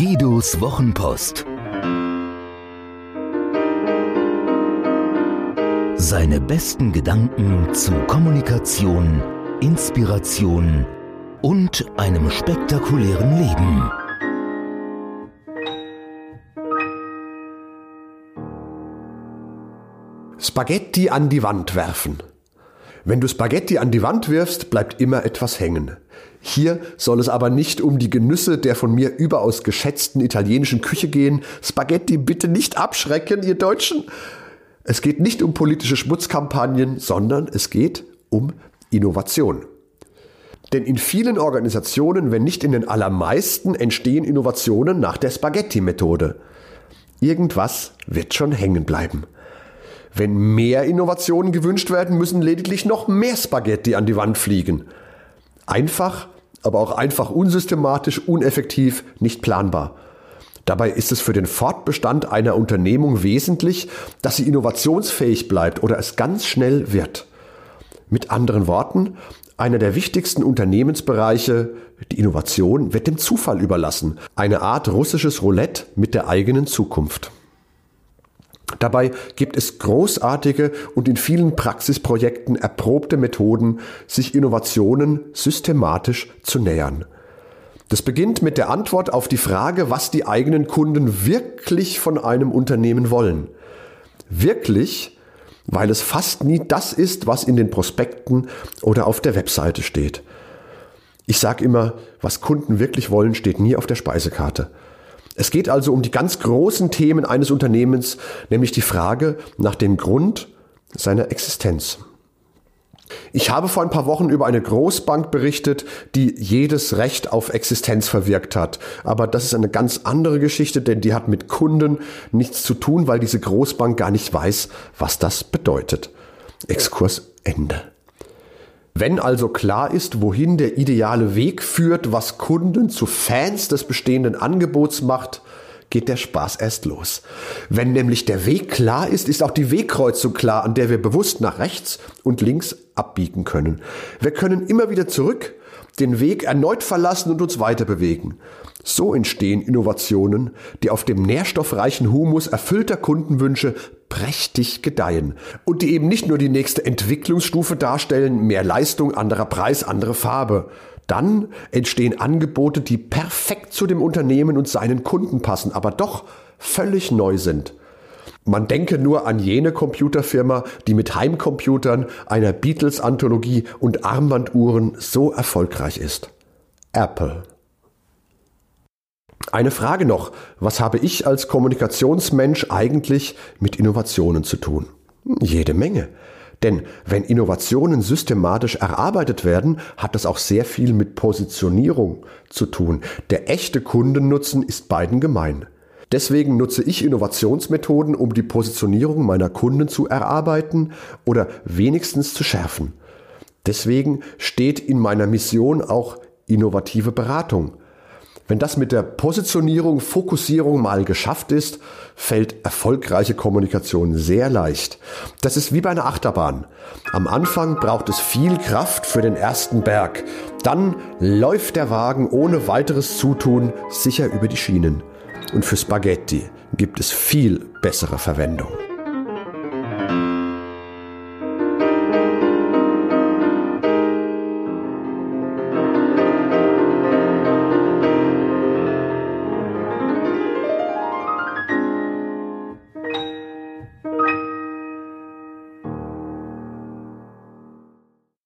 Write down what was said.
Ottos Wochenpost. Seine besten Gedanken zu Kommunikation, Inspiration und einem spektakulären Leben. Spaghetti an die Wand werfen. Wenn du Spaghetti an die Wand wirfst, bleibt immer etwas hängen. Hier soll es aber nicht um die Genüsse der von mir überaus geschätzten italienischen Küche gehen. Spaghetti bitte nicht abschrecken, ihr Deutschen. Es geht nicht um politische Schmutzkampagnen, sondern es geht um Innovation. Denn in vielen Organisationen, wenn nicht in den allermeisten, entstehen Innovationen nach der Spaghetti-Methode. Irgendwas wird schon hängen bleiben. Wenn mehr Innovationen gewünscht werden, müssen lediglich noch mehr Spaghetti an die Wand fliegen. Einfach, aber auch einfach unsystematisch, uneffektiv, nicht planbar. Dabei ist es für den Fortbestand einer Unternehmung wesentlich, dass sie innovationsfähig bleibt oder es ganz schnell wird. Mit anderen Worten, einer der wichtigsten Unternehmensbereiche, die Innovation, wird dem Zufall überlassen. Eine Art russisches Roulette mit der eigenen Zukunft. Dabei gibt es großartige und in vielen Praxisprojekten erprobte Methoden, sich Innovationen systematisch zu nähern. Das beginnt mit der Antwort auf die Frage, was die eigenen Kunden wirklich von einem Unternehmen wollen. Wirklich, weil es fast nie das ist, was in den Prospekten oder auf der Webseite steht. Ich sage immer, was Kunden wirklich wollen, steht nie auf der Speisekarte. Es geht also um die ganz großen Themen eines Unternehmens, nämlich die Frage nach dem Grund seiner Existenz. Ich habe vor ein paar Wochen über eine Großbank berichtet, die jedes Recht auf Existenz verwirkt hat. Aber das ist eine ganz andere Geschichte, denn die hat mit Kunden nichts zu tun, weil diese Großbank gar nicht weiß, was das bedeutet. Exkurs Ende. Wenn also klar ist, wohin der ideale Weg führt, was Kunden zu Fans des bestehenden Angebots macht, geht der Spaß erst los. Wenn nämlich der Weg klar ist, ist auch die Wegkreuzung klar, an der wir bewusst nach rechts und links abbiegen können. Wir können immer wieder zurück, den Weg erneut verlassen und uns weiter bewegen. So entstehen Innovationen, die auf dem nährstoffreichen Humus erfüllter Kundenwünsche prächtig gedeihen und die eben nicht nur die nächste Entwicklungsstufe darstellen, mehr Leistung, anderer Preis, andere Farbe. Dann entstehen Angebote, die perfekt zu dem Unternehmen und seinen Kunden passen, aber doch völlig neu sind. Man denke nur an jene Computerfirma, die mit Heimcomputern, einer Beatles-Anthologie und Armbanduhren so erfolgreich ist. Apple. Eine Frage noch, was habe ich als Kommunikationsmensch eigentlich mit Innovationen zu tun? Jede Menge. Denn wenn Innovationen systematisch erarbeitet werden, hat das auch sehr viel mit Positionierung zu tun. Der echte Kundennutzen ist beiden gemein. Deswegen nutze ich Innovationsmethoden, um die Positionierung meiner Kunden zu erarbeiten oder wenigstens zu schärfen. Deswegen steht in meiner Mission auch innovative Beratung. Wenn das mit der Positionierung, Fokussierung mal geschafft ist, fällt erfolgreiche Kommunikation sehr leicht. Das ist wie bei einer Achterbahn. Am Anfang braucht es viel Kraft für den ersten Berg. Dann läuft der Wagen ohne weiteres Zutun sicher über die Schienen. Und für Spaghetti gibt es viel bessere Verwendung.